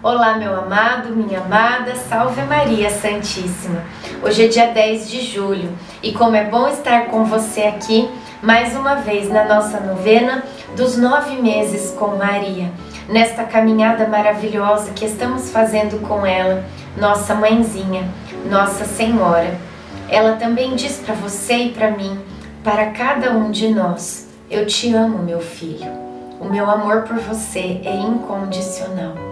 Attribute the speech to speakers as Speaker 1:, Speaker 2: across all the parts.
Speaker 1: Olá, meu amado, minha amada, salve Maria Santíssima. Hoje é dia 10 de julho e como é bom estar com você aqui mais uma vez na nossa novena dos nove meses com Maria, nesta caminhada maravilhosa que estamos fazendo com ela, nossa mãezinha, Nossa Senhora. Ela também diz para você e para mim, para cada um de nós: Eu te amo, meu filho. O meu amor por você é incondicional.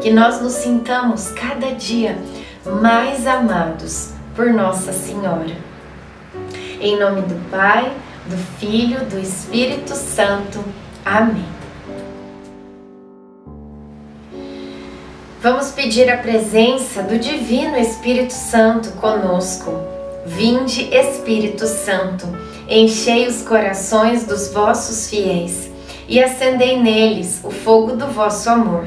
Speaker 1: Que nós nos sintamos cada dia mais amados por Nossa Senhora. Em nome do Pai, do Filho, do Espírito Santo. Amém. Vamos pedir a presença do Divino Espírito Santo conosco. Vinde, Espírito Santo, enchei os corações dos vossos fiéis e acendei neles o fogo do vosso amor.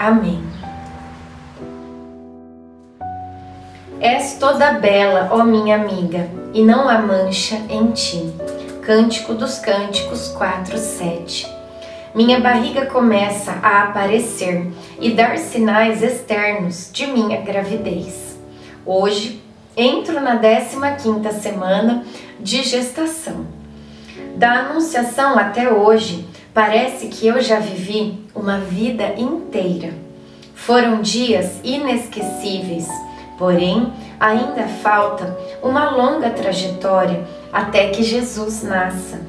Speaker 1: Amém. És toda bela, ó minha amiga, e não há mancha em ti. Cântico dos Cânticos 4, 7. Minha barriga começa a aparecer e dar sinais externos de minha gravidez. Hoje entro na 15ª semana de gestação. Da anunciação até hoje, parece que eu já vivi uma vida inteira. Foram dias inesquecíveis Porém, ainda falta uma longa trajetória até que Jesus nasça.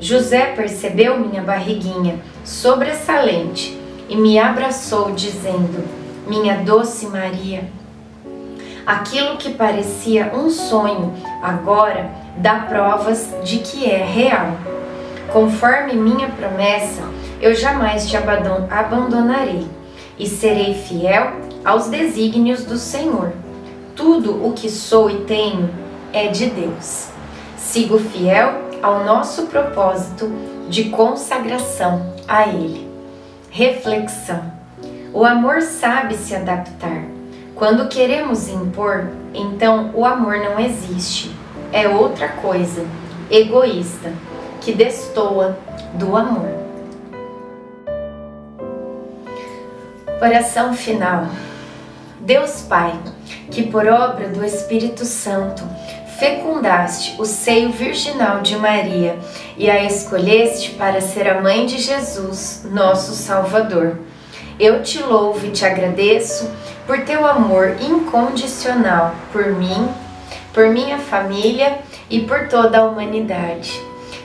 Speaker 1: José percebeu minha barriguinha sobressalente e me abraçou, dizendo: Minha doce Maria. Aquilo que parecia um sonho agora dá provas de que é real. Conforme minha promessa, eu jamais te abandonarei e serei fiel aos desígnios do Senhor. Tudo o que sou e tenho é de Deus. Sigo fiel ao nosso propósito de consagração a Ele. Reflexão: O amor sabe se adaptar. Quando queremos impor, então o amor não existe. É outra coisa, egoísta, que destoa do amor. Oração final. Deus Pai, que por obra do Espírito Santo fecundaste o seio virginal de Maria e a escolheste para ser a mãe de Jesus, nosso Salvador. Eu te louvo e te agradeço por teu amor incondicional por mim, por minha família e por toda a humanidade.